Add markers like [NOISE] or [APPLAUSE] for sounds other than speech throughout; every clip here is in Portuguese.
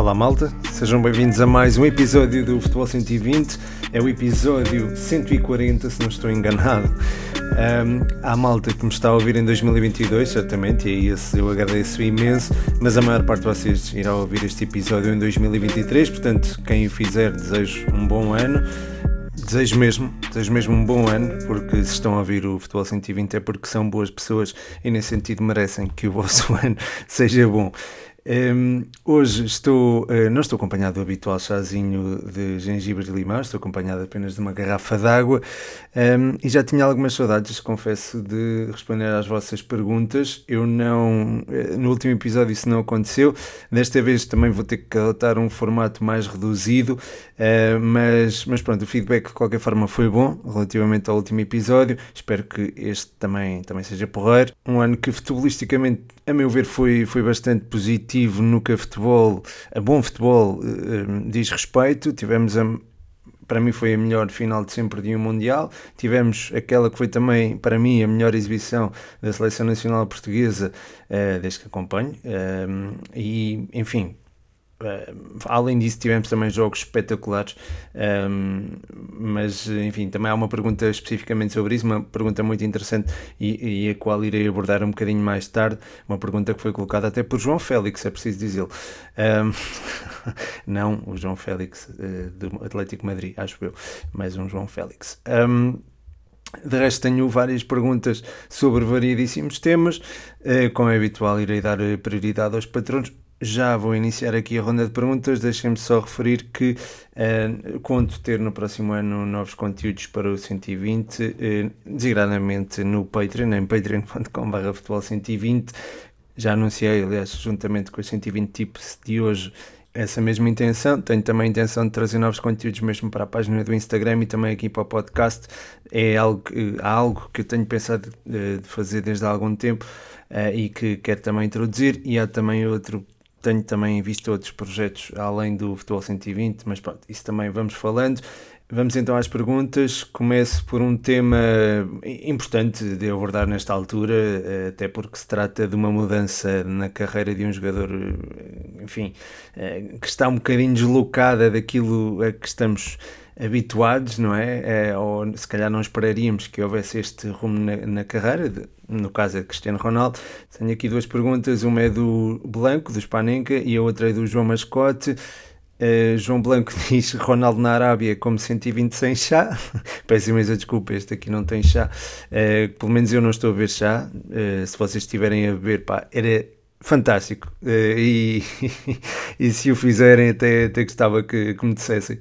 Olá malta, sejam bem-vindos a mais um episódio do Futebol 120. É o episódio 140, se não estou enganado. Um, há malta que me está a ouvir em 2022, certamente, e a esse eu agradeço imenso, mas a maior parte de vocês irá ouvir este episódio em 2023, portanto, quem o fizer, desejo um bom ano. Desejo mesmo, desejo mesmo um bom ano, porque se estão a ouvir o Futebol 120 é porque são boas pessoas e nesse sentido merecem que o vosso [LAUGHS] ano seja bom. Um, hoje estou, uh, não estou acompanhado do habitual chazinho de gengibre de limão, estou acompanhado apenas de uma garrafa d'água um, e já tinha algumas saudades, confesso, de responder às vossas perguntas. Eu não, uh, no último episódio isso não aconteceu, desta vez também vou ter que adotar um formato mais reduzido, uh, mas, mas pronto, o feedback de qualquer forma foi bom relativamente ao último episódio. Espero que este também, também seja porreiro. Um ano que futebolisticamente, a meu ver, foi, foi bastante positivo positivo no que a futebol, a bom futebol uh, diz respeito. Tivemos a, para mim foi a melhor final de sempre de um Mundial. Tivemos aquela que foi também, para mim, a melhor exibição da Seleção Nacional Portuguesa uh, desde que acompanho. E, enfim, além disso, tivemos também jogos espetaculares, um, mas enfim, também há uma pergunta especificamente sobre isso, uma pergunta muito interessante e, e, a qual irei abordar um bocadinho mais tarde. Uma pergunta que foi colocada até por João Félix, é preciso dizê-lo. Um, [LAUGHS] não o João Félix uh, do Atlético Madrid, acho eu, mais um João Félix. Um, de resto, tenho várias perguntas sobre variedíssimos temas. Uh, como é habitual, irei dar prioridade aos patronos já vou iniciar aqui a ronda de perguntas. Deixem-me só referir que uh, conto ter no próximo ano novos conteúdos para o 120, uh, eh, no Patreon, em patreon.com.br futebol 120. Já anunciei, aliás, juntamente com os 120 tips de hoje, essa mesma intenção. Tenho também a intenção de trazer novos conteúdos mesmo para a página do Instagram e também aqui para o podcast. É algo, algo que eu tenho pensado de, de fazer desde há algum tempo e que quero também introduzir. E há também outro tenho também visto outros projetos além do Futebol 120, mas pronto, isso também vamos falando. Vamos então às perguntas. Começo por um tema importante de abordar nesta altura, até porque se trata de uma mudança na carreira de um jogador, enfim, que está um bocadinho deslocada daquilo a que estamos habituados, não é? é? Ou se calhar não esperaríamos que houvesse este rumo na, na carreira, de, no caso é Cristiano Ronaldo. Tenho aqui duas perguntas, uma é do Blanco, do Spanenka, e a outra é do João Mascote. Uh, João Blanco [LAUGHS] diz Ronaldo na Arábia como 120 sem chá. [LAUGHS] Peço imensa desculpa, este aqui não tem chá. Uh, pelo menos eu não estou a ver chá. Uh, se vocês estiverem a beber, pá, era fantástico. Uh, e, [LAUGHS] e se o fizerem, até, até gostava que, que me dissessem.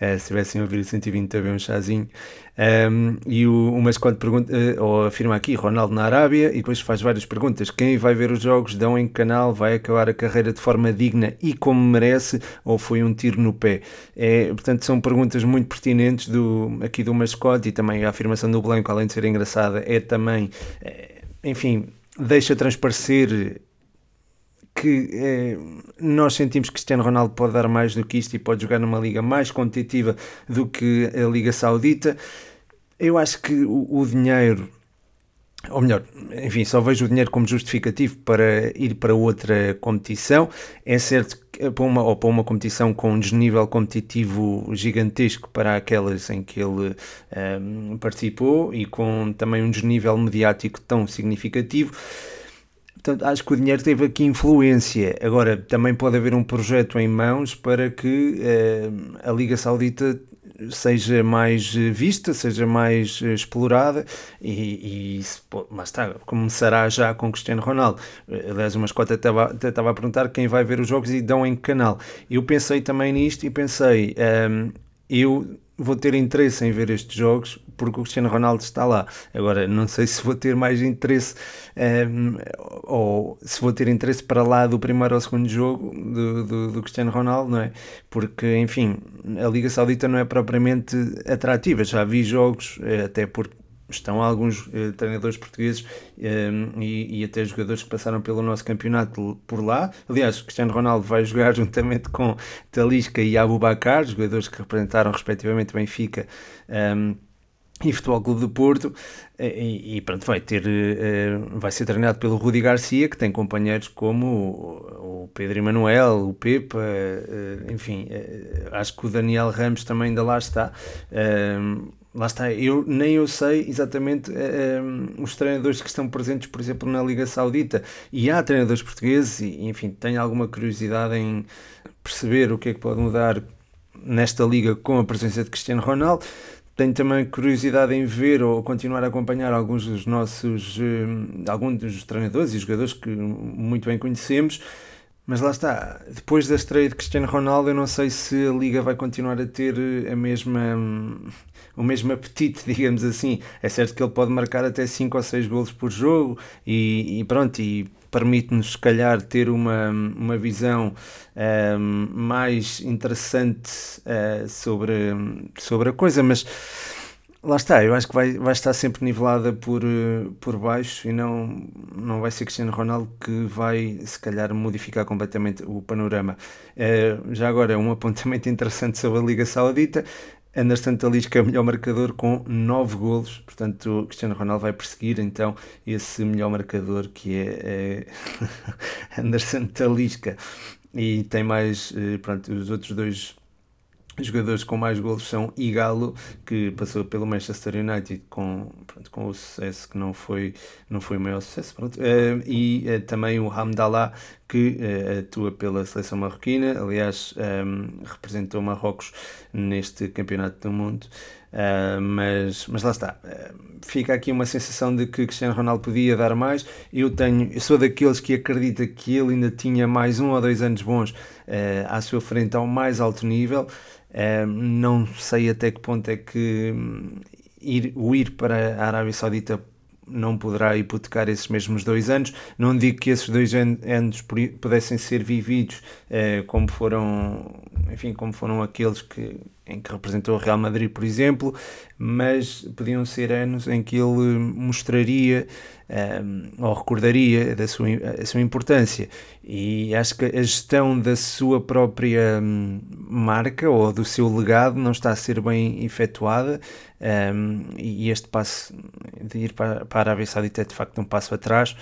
Uh, se tivessem a ouvir 120 a ver um chazinho. Um, e o, o mascote pergunta, uh, ou afirma aqui, Ronaldo na Arábia, e depois faz várias perguntas. Quem vai ver os jogos, dão em canal, vai acabar a carreira de forma digna e como merece, ou foi um tiro no pé? É, portanto, são perguntas muito pertinentes do, aqui do mascote e também a afirmação do Blanco, além de ser engraçada, é também, enfim, deixa transparecer que eh, nós sentimos que Cristiano Ronaldo pode dar mais do que isto e pode jogar numa liga mais competitiva do que a Liga Saudita. Eu acho que o, o dinheiro, ou melhor, enfim, só vejo o dinheiro como justificativo para ir para outra competição. É certo que para uma, ou para uma competição com um desnível competitivo gigantesco para aquelas em que ele eh, participou e com também um desnível mediático tão significativo Portanto, acho que o dinheiro teve aqui influência. Agora, também pode haver um projeto em mãos para que eh, a Liga Saudita seja mais vista, seja mais explorada e, e mas está, começará já com Cristiano Ronaldo. Aliás, uma escota até estava a perguntar quem vai ver os jogos e dão em que canal. Eu pensei também nisto e pensei, um, eu vou ter interesse em ver estes jogos porque o Cristiano Ronaldo está lá. Agora, não sei se vou ter mais interesse um, ehm, ou se vou ter interesse para lá do primeiro ou segundo jogo do, do, do, Cristiano Ronaldo, não é? Porque, enfim, a Liga Saudita não é propriamente atrativa. Já vi jogos, eh, até porque estão alguns eh, treinadores portugueses eh, e, e, até jogadores que passaram pelo nosso campeonato por lá. Aliás, Cristiano Ronaldo vai jogar [LAUGHS] juntamente com Talisca e Abu Bakar, jogadores que representaram respectivamente Benfica um, e Futebol Clube do Porto e, e, pronto, vai ter vai ser treinado pelo Rudi Garcia que tem companheiros como o, o Pedro Emanuel, o Pepa enfim, acho que o Daniel Ramos também ainda lá está lá está, eu nem eu sei exatamente os treinadores que estão presentes, por exemplo, na Liga Saudita e há treinadores portugueses e enfim, tenho alguma curiosidade em perceber o que é que pode mudar nesta liga com a presença de Cristiano Ronaldo tenho também curiosidade em ver ou continuar a acompanhar alguns dos nossos, uh, alguns dos treinadores e jogadores que muito bem conhecemos. Mas lá está, depois da estreia de Cristiano Ronaldo, eu não sei se a Liga vai continuar a ter eh, a mesma, o mesmo apetite, [LAUGHS] digamos assim. É certo que ele pode marcar até 5 ou 6 golos por jogo e, e pronto, e permite-nos, se calhar, ter uma, uma visão um, ehm, mais interessante uh, sobre, sobre a coisa, mas lá está, eu acho que vai, vai estar sempre nivelada por, eh, por baixo e não, não vai ser Cristiano Ronaldo que vai, se calhar, modificar completamente o panorama. Uh, já agora, um apontamento [LAUGHS] interessante sobre a Liga Saudita. Anderson Talisca é o melhor marcador com 9 golos, portanto Cristiano Ronaldo vai perseguir então esse melhor marcador que é, é [LAUGHS] Anderson Talisca e tem mais, eh, pronto, os outros dois jogadores com mais golos são Igalo, que passou pelo Manchester United com, pronto, com o sucesso que não foi, não foi o maior sucesso, pronto, uh, e uh, também o Hamdallah, que uh, atua pela seleção marroquina, aliás, um, representou Marrocos neste Campeonato do Mundo. Uh, mas, mas lá está, uh, fica aqui uma sensação de que Cristiano Ronaldo podia dar mais. Eu tenho, eu sou daqueles que acredita que ele ainda tinha mais um ou dois anos bons uh, à sua frente ao mais alto nível. Não sei até que ponto é que hum, ir, o ir para a Arábia Saudita não poderá hipotecar esses mesmos dois anos. Não digo que esses dois anos pudessem ser vividos eh, como foram, enfim, como foram aqueles que, em que representou o Real Madrid, por exemplo, mas podiam ser anos em que ele mostraria um, ou recordaria da sua, a sua importância. E acho que a gestão da sua própria hum, marca ou do seu legado não está a ser bem efetuada. Um, e este passo de ir para, para a Arábia Saudita é de facto um passo atrás.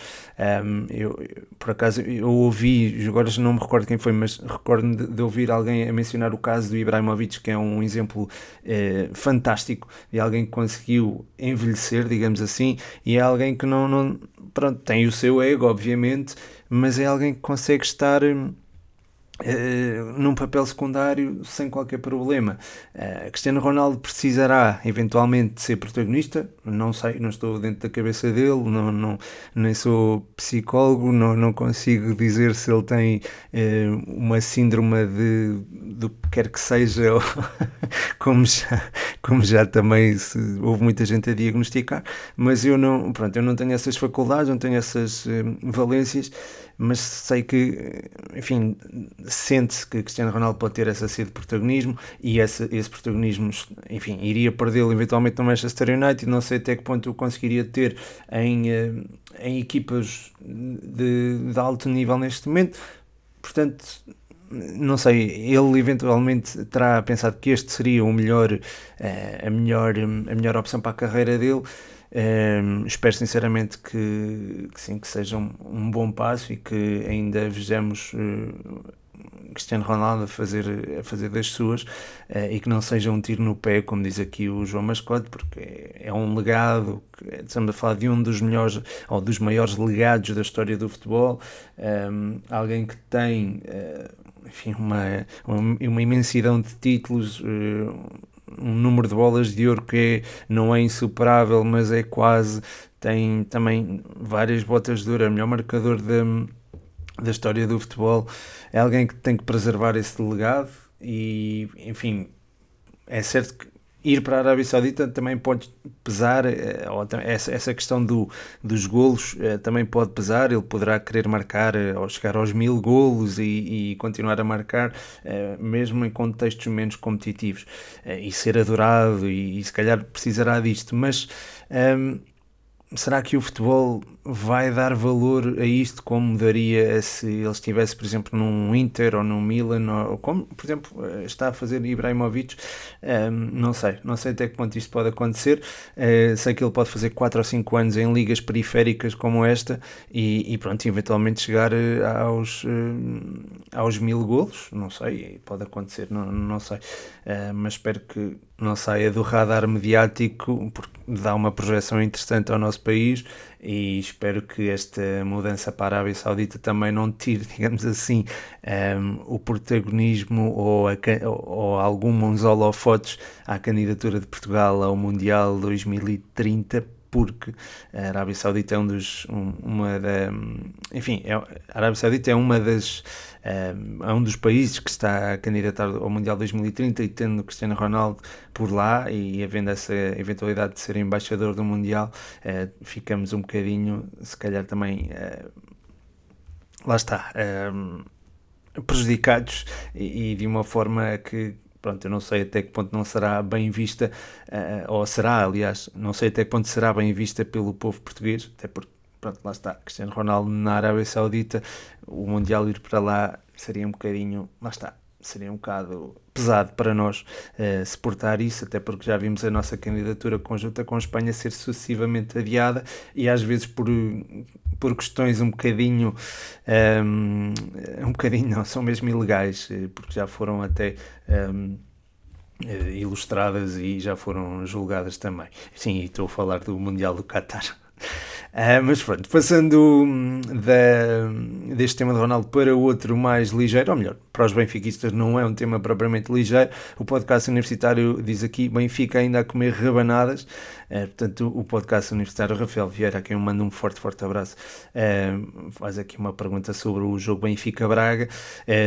Um, eu, por acaso, eu ouvi, agora não me recordo quem foi, mas recordo de, de ouvir alguém a mencionar o caso do Ibrahimovic, que é um exemplo eh, fantástico de alguém que conseguiu envelhecer, digamos assim, e é alguém que não, não pronto, tem o seu ego, obviamente, mas é alguém que consegue estar Uh, num papel secundário sem qualquer problema. Uh, Cristiano Ronaldo precisará eventualmente ser protagonista, não sei, não estou dentro da cabeça dele, não, não, nem sou psicólogo, não, não consigo dizer se ele tem uh, uma síndrome de do que quer que seja, [LAUGHS] como já, como já também se, houve muita gente a diagnosticar, mas eu não, pronto, eu não tenho essas faculdades, não tenho essas valências mas sei que, enfim, sente-se que Cristiano Ronaldo pode ter essa sede de protagonismo e esse, esse protagonismo, enfim, iria perdê-lo eventualmente no Manchester United. Não sei até que ponto o conseguiria ter em, eh, em equipas de, de alto nível neste momento. Portanto, não sei, ele eventualmente terá pensado que este seria o melhor, eh, a, melhor, a melhor opção para a carreira dele. Um, espero sinceramente que, que, sim, que seja um, um, bom passo e que ainda vejamos uh, Cristiano Ronaldo a fazer, a fazer das suas uh, e que não seja um tiro no pé, como diz aqui o João Mascote, porque é, é um legado, estamos a falar de um dos melhores ou dos maiores legados da história do futebol, um, alguém que tem. Uh, enfim, uma, uma imensidão de títulos, um número de bolas de ouro que é, não é insuperável, mas é quase. Tem também várias botas de ouro, é o melhor marcador da, da história do futebol. É alguém que tem que preservar esse legado e, enfim, é certo que ir para a Arábia Saudita também pode pesar, eh, essa questão do, dos golos eh, também pode pesar, ele poderá querer marcar eh, ou chegar aos mil golos e, e continuar a marcar, mesmo em contextos menos competitivos, e ser adorado, e, e se calhar precisará disto, mas. Um, ehm, será que o futebol vai dar valor a isto como daria se ele estivesse, por exemplo, num Inter ou num Milan, ou como, por exemplo, eh, está a fazer Ibrahimovic? Um, não sei, não sei até que ponto isto pode acontecer. Uh, sei que ele pode fazer 4 ou 5 anos em ligas periféricas como esta e, e pronto, eventualmente chegar eh, aos, uh, aos mil golos. Não sei, pode acontecer, não, não sei. Uh, mas espero que não saia do radar mediático, porque dá uma projeção interessante ao nosso país e espero que esta mudança para a Arábia Saudita também não tire, [LAUGHS] digamos assim, um, o protagonismo ou, a, ou alguns holofotes à candidatura de Portugal ao Mundial 2030 porque a Arábia Saudita é um dos um, uma da enfim é, a Arábia Saudita é uma das é um dos países que está a candidatar ao Mundial 2030 e tendo Cristiano Ronaldo por lá e havendo essa eventualidade de ser embaixador do Mundial uh, ficamos um bocadinho se calhar também uh, lá está prejudicados e, e de uma forma que pronto, eu não sei até que ponto não será bem vista, uh, ou será, aliás, não sei até que ponto será bem vista pelo povo português, até porque, pronto, lá está, Cristiano Ronaldo na Arábia Saudita, o Mundial ir para lá seria um bocadinho, lá está, seria um bocado pesado para nós uh, suportar isso, até porque já vimos a nossa candidatura conjunta com a Espanha ser sucessivamente adiada e às vezes por, por questões um bocadinho um, ehm, um bocadinho não, são mesmo ilegais, eh, porque já foram até um, ehm, eh, ilustradas e já foram julgadas também. Sim, estou a falar do Mundial do Qatar. Uh, mas pronto, passando hum, da, deste tema de Ronaldo para outro mais ligeiro, ou melhor, para os benfiquistas não é um tema propriamente ligeiro. O podcast universitário diz aqui: Benfica ainda a comer rabanadas. Uh, portanto, o podcast universitário Rafael Vieira, a quem eu mando um forte, forte abraço, uh, faz aqui uma pergunta sobre o jogo Benfica-Braga.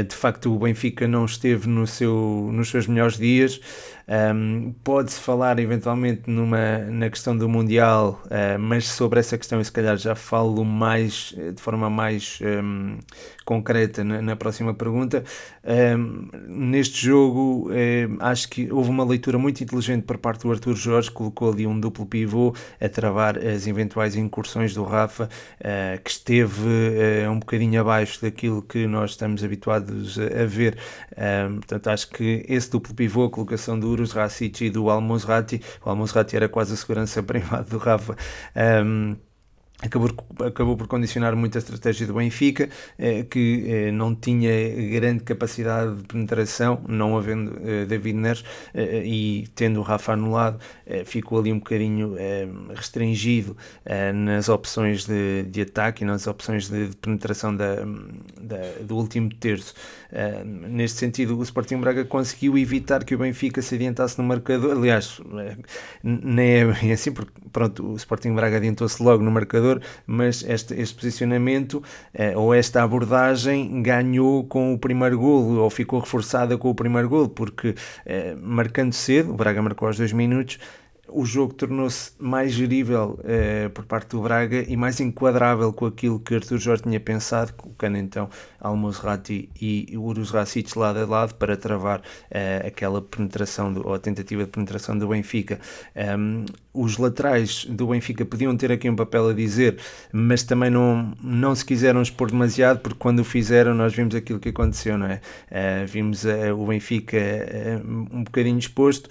de facto, o Benfica não esteve no seu, nos seus melhores dias. Um, Pode-se falar eventualmente numa, na questão do Mundial, uh, mas sobre essa questão eu se calhar já falo mais de forma mais um, concreta na, na, próxima pergunta. Um, neste jogo, acho que houve uma leitura muito inteligente por parte do Arthur Jorge, colocou ali um duplo pivô a travar as eventuais incursões do Rafa, uh, que esteve uh, um bocadinho abaixo daquilo que nós estamos habituados a, a ver. portanto, acho que esse duplo pivô, a colocação do Urus Racic e do Almozrati. O Almozrati era quase a segurança [LAUGHS] privada do Rafa. Acabou, acabou por condicionar muito a estratégia do Benfica, eh, que eh, não tinha grande capacidade de penetração, não havendo eh, David Neres e tendo o Rafa anulado, ficou ali um bocadinho restringido nas opções de, de ataque e nas opções de, de penetração da, da, do último terço. neste sentido, o Sporting Braga conseguiu evitar que o Benfica se adiantasse no marcador, aliás, nem é bem assim, porque pronto, o Sporting Braga adiantou-se logo no marcador, mas este, este posicionamento eh, ou esta abordagem ganhou com o primeiro golo ou ficou reforçada com o primeiro golo, porque eh, marcando cedo, o Braga marcou aos dois minutos, o jogo tornou-se mais gerível eh, por parte do Braga e mais enquadrável com aquilo que Arthur Jorge tinha pensado, colocando então Almozrati e Urus Racic lado a lado para travar eh, aquela penetração do, ou a tentativa de penetração do Benfica. Um, os laterais do Benfica podiam ter aqui um papel a dizer, mas também não, não se quiseram expor demasiado, porque quando o fizeram nós vimos aquilo que aconteceu, não é? Uh, vimos uh, o Benfica uh, um bocadinho exposto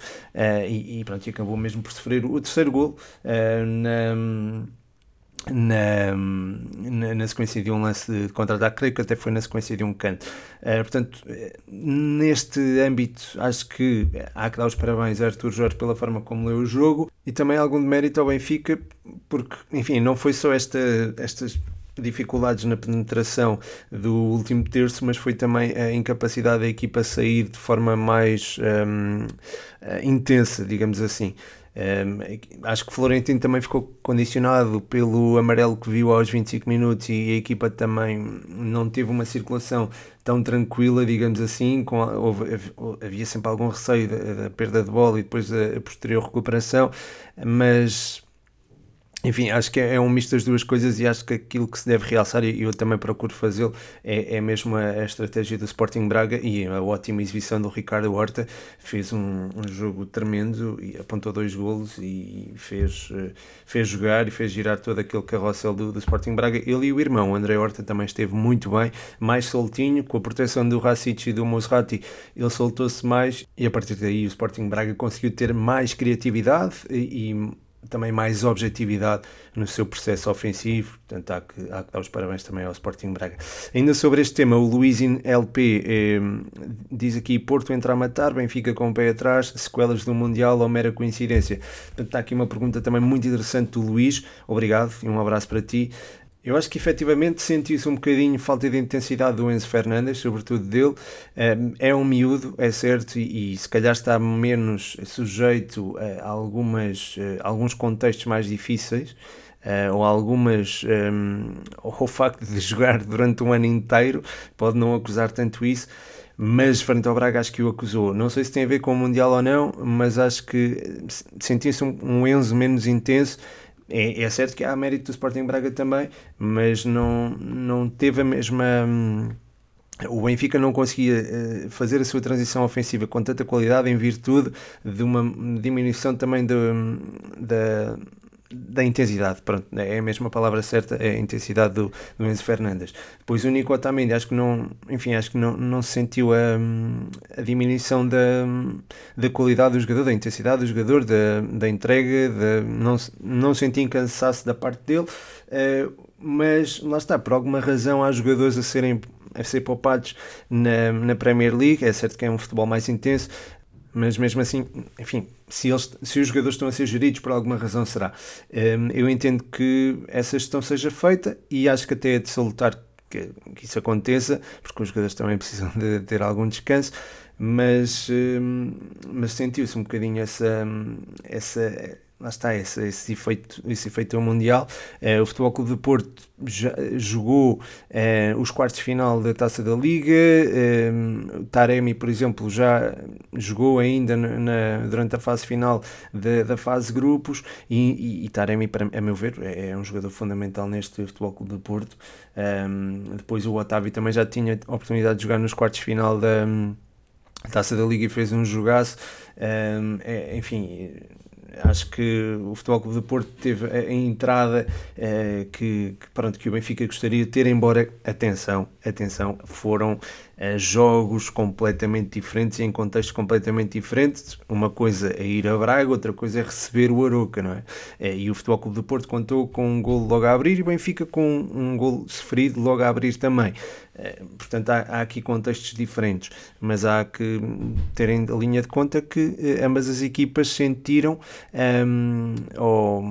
e, e, pronto, e acabou mesmo por sofrer o terceiro gol na na, na, na, sequência de um lance de contra-ataque, creio que até foi na sequência de um canto. Uh, portanto, neste âmbito, acho que há que dar os parabéns a Artur Jorge pela forma como leu o jogo e também algum de mérito ao Benfica, porque, enfim, não foi só esta, estas dificuldades na penetração do último terço, mas foi também a incapacidade da equipa sair de forma mais um, eh, intensa, digamos assim. Um, acho que Florentino também ficou condicionado pelo amarelo que viu aos 25 minutos e a equipa também não teve uma circulação tão tranquila, digamos assim, com, houve, havia sempre algum receio da, da, perda de bola e depois a posterior recuperação, mas enfim, acho que é, é um misto das duas coisas e acho que aquilo que se deve realçar, e eu também procuro fazê-lo, é, é mesmo a, a, estratégia do Sporting Braga e a ótima exibição do Ricardo Horta. Fez um, um jogo tremendo e apontou dois golos e fez, eh, fez jogar e fez girar todo aquele carrossel do, do Sporting Braga. Ele e o irmão, o André Horta, também esteve muito bem, mais soltinho, com a proteção do Racic e do Mosrati, ele soltou-se mais e a partir daí o Sporting Braga conseguiu ter mais criatividade e, e também mais objetividade no seu processo ofensivo, portanto há que, há que dar os parabéns também ao Sporting Braga. Ainda sobre este tema, o Luizin LP eh, diz aqui, Porto entra a matar, Benfica com o pé atrás, sequelas do Mundial ou mera coincidência? Portanto está aqui uma pergunta também muito interessante do Luís, obrigado e um abraço para ti. Eu acho que efetivamente sentiu-se um bocadinho falta de intensidade do Enzo Fernandes, sobretudo dele. É um miúdo, é certo, e, se calhar está menos sujeito a algumas, a alguns contextos mais difíceis. Uh, ou algumas um, ou o facto de jogar durante um ano inteiro pode não acusar tanto isso mas frente ao Braga acho que o acusou não sei se tem a ver com o Mundial ou não mas acho que sentia-se um, um Enzo menos intenso é, é certo que há mérito do Sporting Braga também, mas não, não teve a mesma. Hum, o Benfica não conseguia uh, fazer a sua transição ofensiva com tanta qualidade em virtude de uma diminuição também hum, da, da intensidade, pronto, é a mesma palavra certa, é a intensidade do, do Enzo Fernandes. Depois o Nico Otamendi, acho que não, enfim, acho que não, não se sentiu a, a diminuição da, da qualidade do jogador, da intensidade do jogador, da, da entrega, da, não, não senti cansaço da parte dele, uh, mas lá está, por alguma razão há jogadores a serem a ser poupados na, na Premier League, é certo que é um futebol mais intenso, mas mesmo assim, enfim, se, eles, se os jogadores estão a ser geridos por alguma razão será. Um, eu entendo que essa gestão seja feita e acho que até é de salutar que, que isso aconteça, porque os jogadores também precisam de ter algum descanso, mas, um, mas sentiu-se um bocadinho essa, essa lá está esse, esse, efeito, esse efeito mundial. Uh, o Futebol Clube de Porto já, jogou uh, os quartos final da Taça da Liga. Uh, Taremi, por exemplo, já jogou ainda na, durante a fase final da, fase grupos. E, e, e, Taremi, para, a meu ver, é, é um jogador fundamental neste Futebol Clube de Porto. Depois o Otávio também já tinha a oportunidade de jogar nos quartos final da Taça da Liga e fez um jogaço. Um, é, enfim acho que o Futebol Clube do Porto teve a, entrada eh, que, que, pronto, que o Benfica gostaria de ter, embora, atenção, atenção, foram eh, jogos completamente diferentes e em contextos completamente diferentes. Uma coisa é ir a Braga, outra coisa é receber o Aroca, não é? Eh, e o Futebol Clube do Porto contou com um gol logo a abrir e o Benfica com um gol sofrido logo a abrir também. Eh, portanto, há, há, aqui contextos diferentes, mas há que terem a linha de conta que ambas as equipas sentiram, um, ou,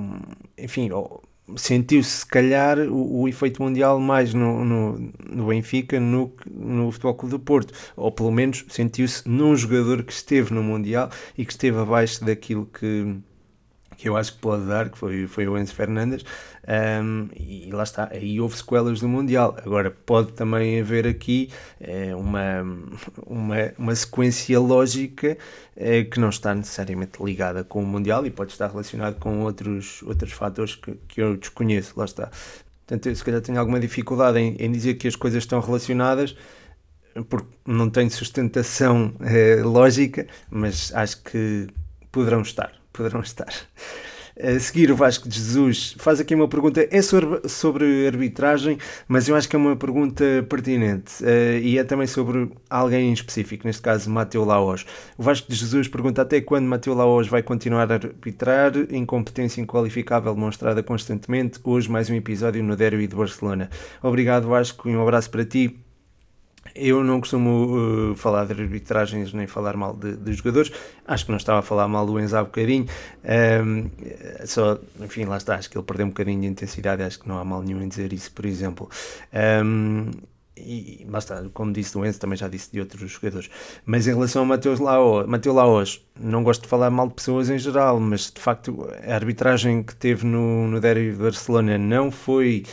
enfim, ou, sentiu-se se calhar o, o, efeito mundial mais no, no, no, Benfica no, no Futebol Clube do Porto, ou pelo menos sentiu-se num jogador que esteve no Mundial e que esteve abaixo daquilo que que eu acho que pode dar, que foi, foi o Enzo Fernandes, um, e lá está, aí houve sequelas do Mundial. Agora, pode também haver aqui é, uma, uma, uma sequência lógica é, que não está necessariamente ligada com o Mundial e pode estar relacionado com outros, outros fatores que, que eu desconheço, lá está. Portanto, eu se calhar tenho alguma dificuldade em, em dizer que as coisas estão relacionadas, porque não tenho sustentação é, lógica, mas acho que poderão estar poderão estar. A seguir, o Vasco de Jesus faz aqui uma pergunta, é sobre, arbitragem, mas eu acho que é uma pergunta pertinente uh, e é também sobre alguém em específico, neste caso Mateu Laos. O Vasco de Jesus pergunta até quando Mateu Laos vai continuar a arbitrar, incompetência inqualificável demonstrada constantemente. Hoje, mais um episódio no Derby de Barcelona. Obrigado, Vasco, e um abraço para ti. Eu não costumo uh, falar de arbitragens nem falar mal de, de, jogadores. Acho que não estava a falar mal do Enzo há bocadinho. Um, só, enfim, lá está. Acho que ele perdeu um bocadinho de intensidade. Acho que não há mal nenhum em dizer isso, por exemplo. Um, e lá está, como disse do Enzo, também já disse de outros jogadores. Mas em relação a Mateus Laos, Mateus Laos, não gosto de falar mal de pessoas em geral, mas de facto a arbitragem que teve no, no Derby de Barcelona não foi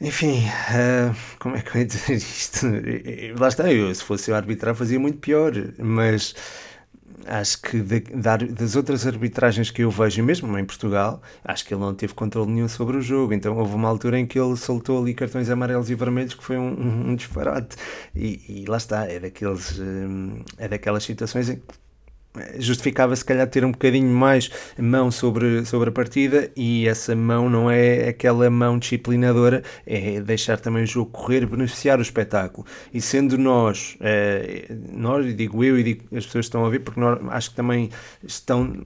enfim, uh, como é que eu ia dizer isto? Lá está, eu se fosse eu arbitrar fazia muito pior, mas acho que de, das outras arbitragens que eu vejo, mesmo em Portugal, acho que ele não teve controle nenhum sobre o jogo. Então houve uma altura em que ele soltou ali cartões amarelos e vermelhos que foi um, um, disparate. E, e, lá está, é, daqueles, hum, é daquelas situações em que justificava se calhar ter um bocadinho mais mão sobre, sobre a partida e essa mão não é aquela mão disciplinadora, é deixar também o jogo correr, beneficiar o espetáculo. E sendo nós, é, nós, digo eu e digo as pessoas que estão a ouvir, porque nós, acho que também estão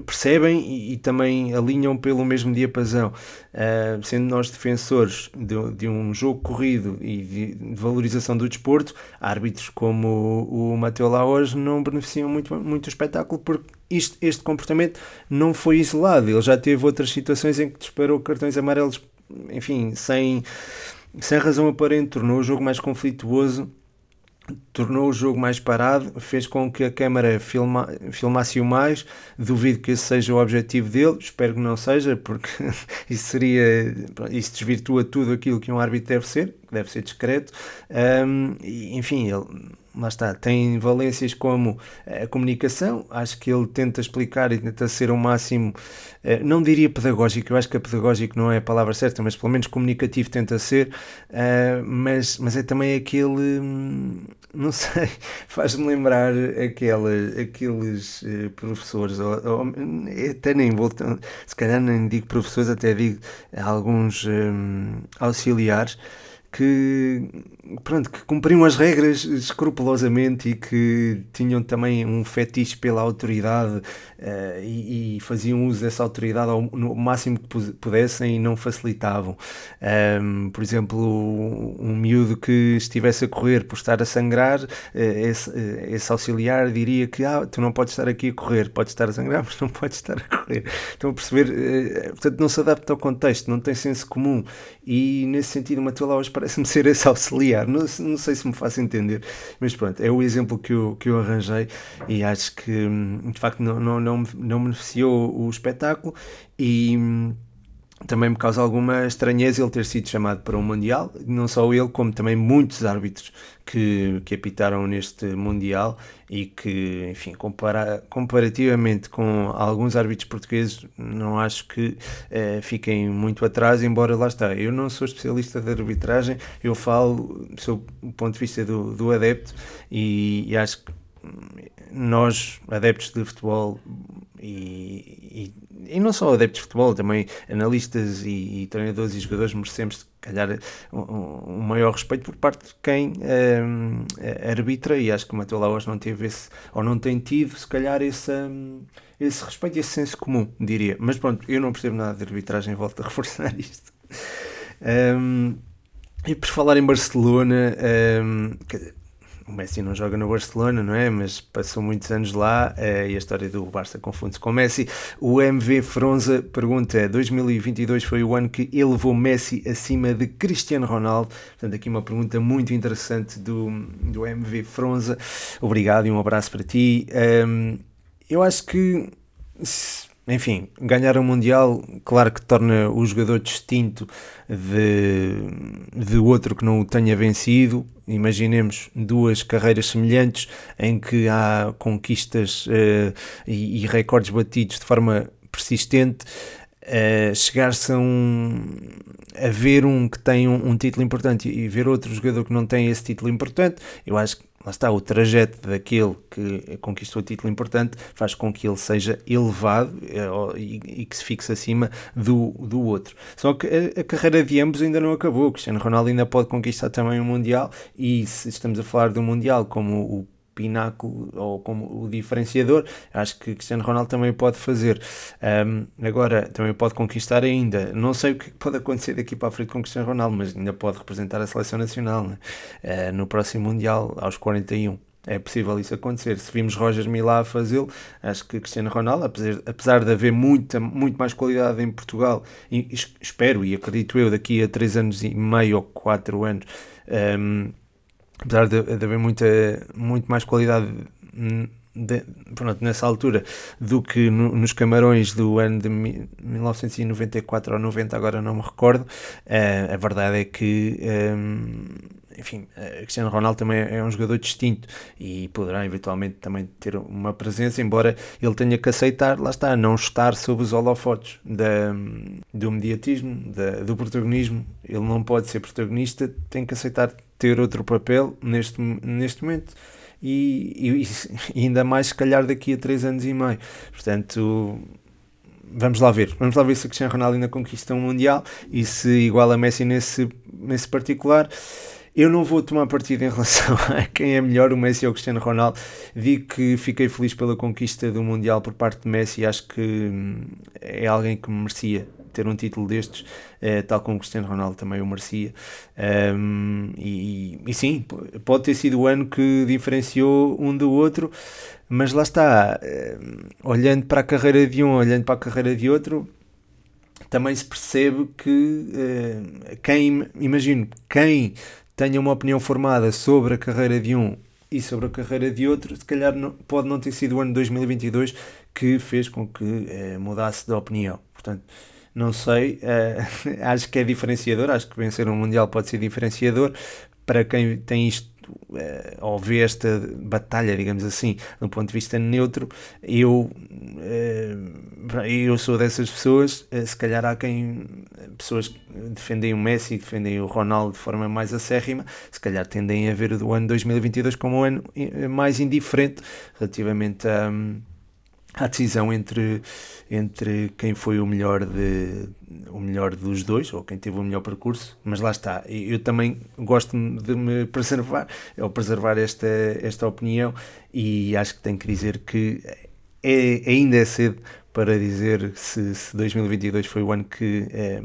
percebem e, e, também alinham pelo mesmo diapasão. Uh, sendo nós defensores de, de, um jogo corrido e de, de, valorização do desporto, árbitros como o, o Mateu hoje não beneficiam muito, muito o espetáculo porque isto, este comportamento não foi isolado. Ele já teve outras situações em que disparou cartões amarelos, enfim, sem, sem razão aparente, tornou o jogo mais conflituoso tornou o jogo mais parado, fez com que a câmara filma, filmasse-o mais. Duvido que esse seja o objetivo dele, espero que não seja, porque [LAUGHS] isso seria. Isso desvirtua tudo aquilo que um árbitro deve ser, que deve ser discreto. Um, enfim, ele lá está, tem valências como a comunicação, acho que ele tenta explicar e tenta ser o máximo, eh, não diria pedagógico, eu acho que a pedagógico não é a palavra certa, mas pelo menos comunicativo tenta ser, eh, mas, mas é também aquele, hum, não sei, [LAUGHS] faz-me lembrar aqueles eh, professores, ou, ou, até nem vou, se calhar nem digo professores, até digo alguns um, auxiliares, que, pronto, que cumpriam as regras escrupulosamente e que tinham também um fetiche pela autoridade uh, e, e, faziam uso dessa autoridade ao, no máximo que pudessem e não facilitavam. Um, por exemplo, um miúdo que estivesse a correr por estar a sangrar, uh, esse, uh, esse, auxiliar diria que ah, tu não podes estar aqui a correr, podes estar a sangrar, [LAUGHS] mas não podes estar a correr. Estão a perceber? portanto, não se adapta ao contexto, não tem senso comum e nesse sentido, uma Matheus Laos parece-me ser esse auxiliar. Não, não, sei se me faço entender, mas pronto, é o exemplo que eu, que eu arranjei e acho que hum, de facto não, não, não, não beneficiou o espetáculo e hum, também me causa alguma estranheza ele ter sido chamado para um Mundial, não só ele, como também muitos árbitros que, que apitaram neste Mundial e que, enfim, compara, comparativamente com alguns árbitros portugueses, não acho que eh, fiquem muito atrás, embora lá está, eu não sou especialista de arbitragem, eu falo sob o ponto de vista do, do adepto e, e acho que nós, adeptos de futebol e, e, e, não só adeptos de futebol, também analistas e, e treinadores e jogadores merecemos, calhar, um, um, maior respeito por parte de quem um, arbitra e acho que o Matheus Laos não teve esse, ou não tem tido, se calhar, esse, esse respeito e esse senso comum, diria. Mas pronto, eu não percebo nada de arbitragem, volto a [LAUGHS] reforçar isto. e por falar em Barcelona, o Messi não joga no Barcelona, não é? Mas passou muitos anos lá eh, e a história do Barça confunde-se com Messi. O MV Fronza pergunta: 2022 foi o ano que elevou Messi acima de Cristiano Ronaldo? Portanto, aqui uma pergunta muito interessante do, do MV Fronza. Obrigado e um abraço para ti. Um, eu acho que. Se, enfim, ganhar o um Mundial, claro que torna o jogador distinto de, de outro que não o tenha vencido. Imaginemos duas carreiras semelhantes em que há conquistas uh, e, e recordes batidos de forma persistente. Uh, chegar-se a, um, a ver um que tem um, um título importante e ver outro jogador que não tem esse título importante, eu acho que lá está, o trajeto daquele que conquistou o título importante faz com que ele seja elevado eh, e, e que se fixe acima do, do outro. Só que a, a, carreira de ambos ainda não acabou. O Cristiano Ronaldo ainda pode conquistar também um Mundial e se estamos a falar um Mundial como o pináculo ou como o diferenciador, acho que Cristiano Ronaldo também pode fazer. Um, agora, também pode conquistar ainda. Não sei o que pode acontecer daqui para a frente com Cristiano Ronaldo, mas ainda pode representar a seleção nacional né? uh, no próximo Mundial, aos 41. É possível isso acontecer. Se vimos Roger Milá a fazê-lo, acho que Cristiano Ronaldo, apesar, apesar de haver muita, muito mais qualidade em Portugal, e, espero e acredito eu, daqui a 3 anos e meio ou 4 anos, um, apesar de, de haver muita, muito mais qualidade de, pronto, nessa altura do que no, nos Camarões do ano de 1994 ou 90, agora não me recordo. Uh, a verdade é que. Um, enfim, Cristiano Ronaldo também é um jogador distinto e poderá eventualmente também ter uma presença, embora ele tenha que aceitar, lá está, não estar sob os holofotes da, do mediatismo, da, do protagonismo. Ele não pode ser protagonista, tem que aceitar ter outro papel neste, neste momento e, e, e ainda mais se calhar daqui a 3 anos e meio. Portanto, vamos lá ver. Vamos lá ver se Cristiano Ronaldo ainda conquista um Mundial e se igual a Messi nesse, nesse particular. Eu não vou tomar partido em relação [LAUGHS] a quem é melhor, o Messi ou o Cristiano Ronaldo. Digo que fiquei feliz pela conquista do Mundial por parte de Messi acho que hum, é alguém que merecia ter um título destes, eh, tal como o Cristiano Ronaldo também o merecia. Um, e, e, sim, pode ter sido o ano que diferenciou um do outro, mas lá está, olhando para a carreira de um, olhando para a carreira de outro, também se percebe que uh, quem, imagino, quem tenha uma opinião formada sobre a carreira de um e sobre a carreira de outro, se calhar não, pode não ter sido o ano 2022 que fez com que uh, mudasse de opinião. Portanto, não sei, uh, [LAUGHS] acho que é diferenciador, acho que vencer um Mundial pode ser diferenciador para quem tem isto ou vê esta batalha, digamos assim, de um ponto de vista neutro, eu, uh, eu sou dessas pessoas, se calhar há quem, pessoas que defendem o Messi, defendem o Ronaldo de forma mais acérrima, se calhar tendem a ver o ano 2022 como um ano mais indiferente relativamente a... A decisão entre, entre quem foi o melhor, de, o melhor dos dois, ou quem teve o melhor percurso, mas lá está. Eu também gosto de me preservar, ou preservar esta, esta opinião, e acho que tenho que dizer que é, ainda é cedo para dizer se, se 2022 foi o ano que é,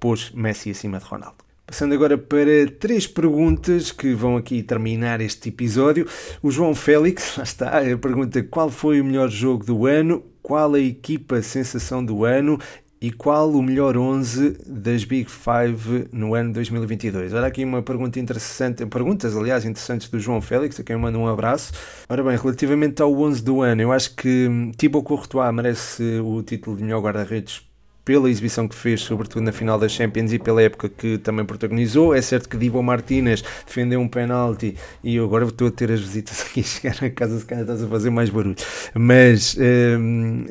pôs Messi acima de Ronaldo. Passando agora para três perguntas que vão aqui terminar este episódio. O João Félix, [LAUGHS] lá está, pergunta qual foi o melhor jogo do ano, qual a equipa sensação do ano e qual o melhor 11 das Big Five no ano 2022? Olha aqui uma pergunta interessante, perguntas aliás interessantes do João Félix, a quem eu mando um abraço. Ora bem, relativamente ao 11 do ano, eu acho que Thibaut Courtois merece o título de melhor guarda-redes pela exibição que fez, sobretudo na final da Champions e pela época que também protagonizou. É certo que Dibo Martínez defendeu um penalti e eu agora estou a ter as visitas [LAUGHS] aqui chegar a casa, se calhar estás a fazer mais barulho. Mas [LAUGHS] um,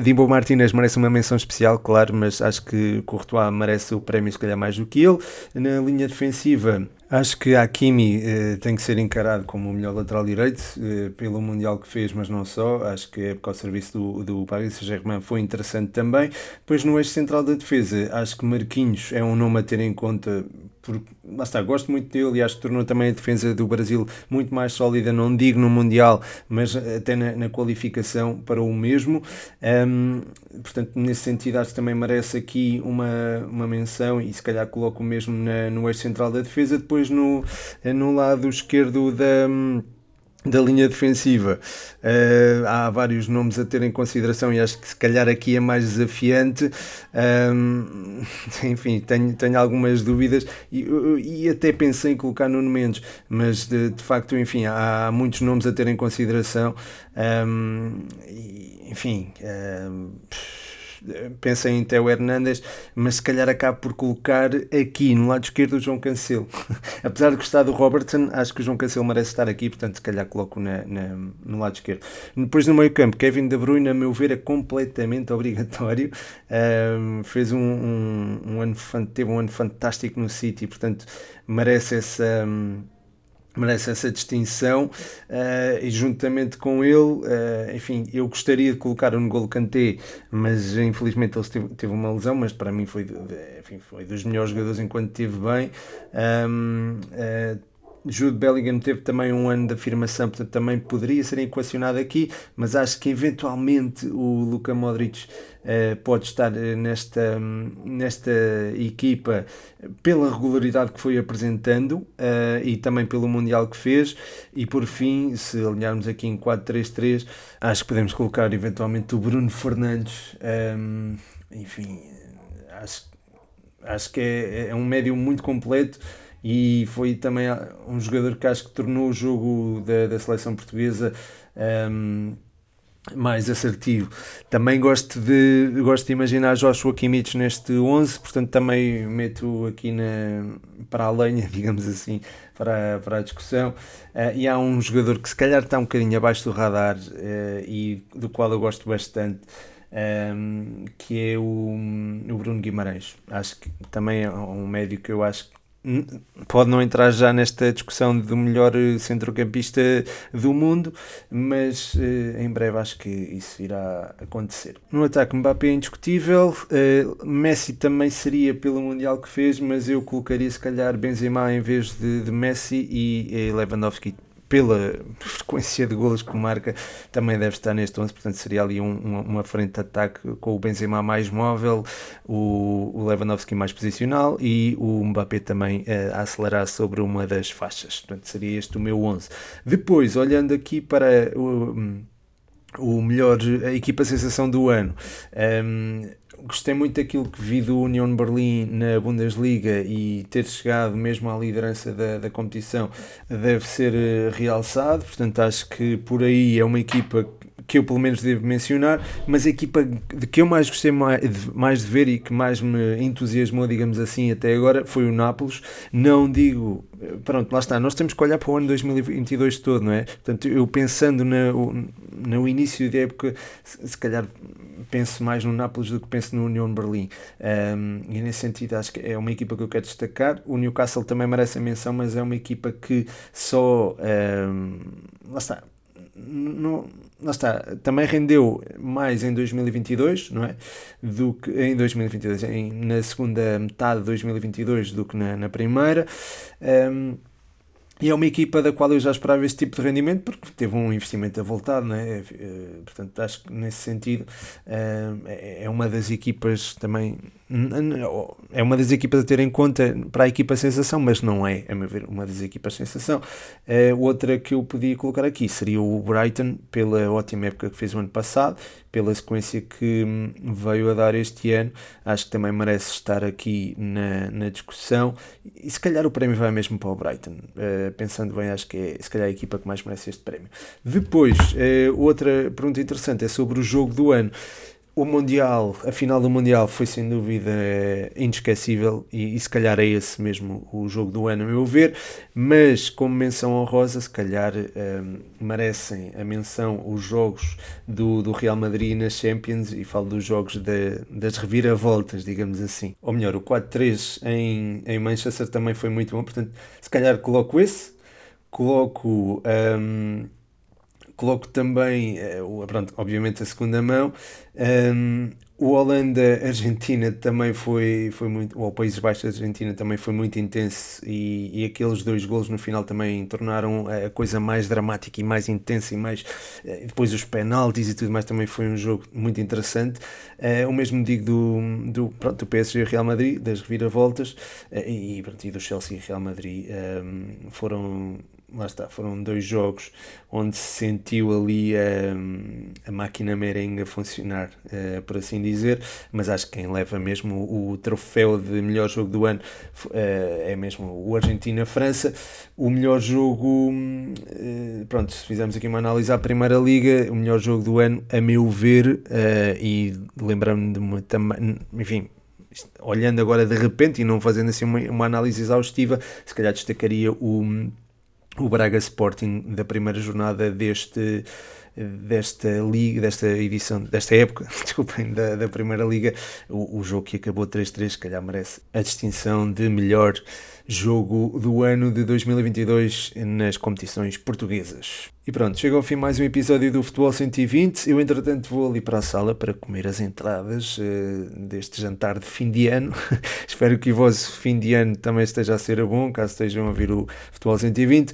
Dibo Martínez merece uma menção especial, claro, mas acho que Courtois merece o prémio, se calhar mais do que ele. Na linha defensiva, Acho que Hakimi eh, tem que ser encarado como o melhor lateral direito eh, pelo Mundial que fez, mas não só. Acho que a época ao serviço do, do Paris Saint-Germain foi interessante também. Depois no eixo central da defesa, acho que Marquinhos é um nome a ter em conta porque lá está, gosto muito dele e acho que tornou também a defesa do Brasil muito mais sólida, não digo no Mundial, mas até na, na qualificação para o mesmo. Um, portanto, nesse sentido, acho que também merece aqui uma, uma menção e se calhar coloco mesmo na, no eixo central da defesa. Depois no, no lado esquerdo da da linha defensiva. Uh, há vários nomes a ter em consideração e acho que se calhar aqui é mais desafiante. Um, [LAUGHS] enfim, tenho, tenho algumas dúvidas e, e até pensei em colocar Nuno Mendes, mas de, de facto, enfim, há, há, muitos nomes a ter em consideração. Um, e, enfim. Um, pensei em Teo Hernandes, mas se calhar acabo por colocar aqui no lado esquerdo o João Cancelo. [LAUGHS] Apesar de gostar do Robertson, acho que o João Cancelo merece estar aqui, portanto, se calhar coloco na, na, no lado esquerdo. Depois no meio campo, Kevin De Bruyne, a meu ver, é completamente [LAUGHS] obrigatório. Um, fez um, um, um, ano, teve um ano fantástico no City, portanto, merece essa. Um, merece essa distinção uh, e juntamente com ele, uh, enfim, eu gostaria de colocar o N'Golo Kanté, mas infelizmente ele teve, teve, uma lesão, mas para mim foi, enfim, foi dos melhores jogadores enquanto esteve bem. Um, uh, Jude Bellingham teve também um ano de afirmação, portanto também poderia ser equacionado aqui, mas acho que eventualmente o Luka Modric uh, pode estar eh, nesta, nesta equipa pela regularidade que foi apresentando uh, e também pelo Mundial que fez. E por fim, se alinharmos aqui em 4-3-3, acho que podemos colocar eventualmente o Bruno Fernandes. Um, enfim, acho, acho que é, é um médio muito completo e foi também um jogador que acho que tornou o jogo da, da seleção portuguesa um, mais assertivo. Também gosto de, gosto de imaginar Joshua Kimmich neste 11, portanto também meto aqui na, para a lenha, [LAUGHS] digamos assim, para, para a discussão. Uh, e há um jogador que se calhar está um bocadinho abaixo do radar uh, e do qual eu gosto bastante, um, que é o, o Bruno Guimarães. Acho que também é um médio que eu acho que pode não entrar já nesta discussão do melhor eh, centrocampista do mundo, mas uh, em breve acho que isso irá acontecer. No ataque, Mbappé é indiscutível, uh, Messi também seria pelo Mundial que fez, mas eu colocaria se calhar Benzema em vez de, de Messi e uh, Lewandowski pela [LAUGHS] frequência de golos que marca, também deve estar neste 11, portanto seria ali um, uma, uma, frente de ataque com o Benzema mais móvel, o, o Lewandowski mais posicional e o Mbappé também uh, a acelerar sobre uma das faixas, portanto seria este o meu 11. Depois, olhando aqui para o, o melhor, a equipa sensação do ano, um, gostei muito daquilo que vi do Union Berlim na Bundesliga e ter chegado mesmo à liderança da, da competição deve ser eh, realçado. Portanto, acho que por aí é uma equipa que eu pelo menos devo mencionar, mas a equipa de que eu mais gostei mais de, mais de ver e que mais me entusiasmou, digamos assim, até agora foi o Nápoles. Não digo, pronto, lá está, nós temos que olhar para o ano 2022 todo, não é? Portanto, eu pensando no, no início da época, se, calhar penso mais no Nápoles do que penso no Union Berlim. Um, e nesse sentido acho que é uma equipa que eu quero destacar. O Newcastle também merece a menção, mas é uma equipa que só. Um, lá está. Lá está, também rendeu mais em 2022, não é? Do que em 2022, em, na segunda metade de 2022 do que na, na primeira. Um, e é uma equipa da qual eu já esperava esse tipo de rendimento porque teve um investimento avultado, né? portanto acho que nesse sentido é, é uma das equipas também é uma das equipas a ter em conta para a equipa sensação, mas não é, a meu ver, uma das equipas sensação. outra que eu podia colocar aqui seria o Brighton, pela ótima época que fez o ano passado, pela sequência que hum, veio a dar este ano, acho que também merece estar aqui na, na discussão e se calhar o prémio vai mesmo para o Brighton. Uh, pensando bem, acho que é se calhar a equipa que mais merece este prémio. Depois, uh, outra pergunta interessante é sobre o jogo do ano. O Mundial, a final do Mundial foi sem dúvida inesquecível e, e, se calhar é esse mesmo o jogo do ano, a meu ver, mas como menção honrosa, se calhar um, merecem a menção os jogos do, do Real Madrid nas Champions e falo dos jogos de, das reviravoltas, digamos assim. Ou melhor, o 4-3 em, em Manchester também foi muito bom, portanto, se calhar coloco esse, coloco. Um, coloco também, eh, pronto, obviamente a segunda mão. Um, o Holanda-Argentina também foi, foi muito, ou Países Baixos-Argentina também foi muito intenso e, e aqueles dois golos no final também tornaram a coisa mais dramática e mais intensa e mais, eh, depois os penaltis e tudo mais também foi um jogo muito interessante. Uh, o mesmo digo do, do, pronto, do PSG e Real Madrid, das reviravoltas e, pronto, e do Chelsea e Real Madrid foram lá está, foram dois jogos onde se sentiu ali a, a máquina merengue funcionar, uh, por assim dizer, mas acho que quem leva mesmo o, troféu de melhor jogo do ano uh, é mesmo o Argentina-França. O melhor jogo, uh, pronto, se fizermos aqui uma análise à Primeira Liga, o melhor jogo do ano, a meu ver, e lembrando-me também, enfim, olhando agora de repente e não fazendo assim uma, uma análise exaustiva, se calhar destacaria o o Braga Sporting da primeira jornada deste desta liga, desta edição, desta época, [LAUGHS] desculpem, da, da primeira liga, o, o jogo que acabou 3-3, se calhar merece a distinção de melhor jogo do ano de 2022 nas competições portuguesas. E pronto, chega ao fim mais um episódio do Futebol 120. Eu, entretanto, vou ali para a sala para comer as entradas uh, deste jantar de fim de ano. [LAUGHS] Espero que o vosso fim de ano também esteja a ser bom, caso estejam a ouvir o Futebol 120.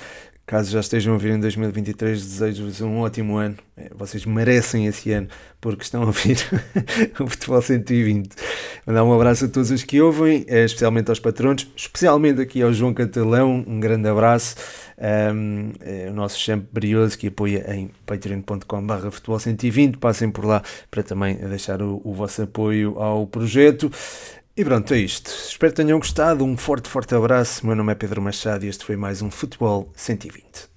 Caso já estejam a vir em 2023, desejo-vos um ótimo ano. É, vocês merecem esse ano porque estão a ouvir [LAUGHS] o Futebol 120. Mandar um abraço a todos os que ouvem, é, especialmente aos patronos, especialmente aqui ao João Catalão. Um grande abraço. Um, é, o nosso champ brioso que apoia em patreon.com.br futebol 120. Passem por lá para também deixar o, o vosso apoio ao projeto. E pronto, é isto. Espero que tenham gostado. Um forte, forte abraço. Meu nome é Pedro Machado e este foi mais um Futebol 120.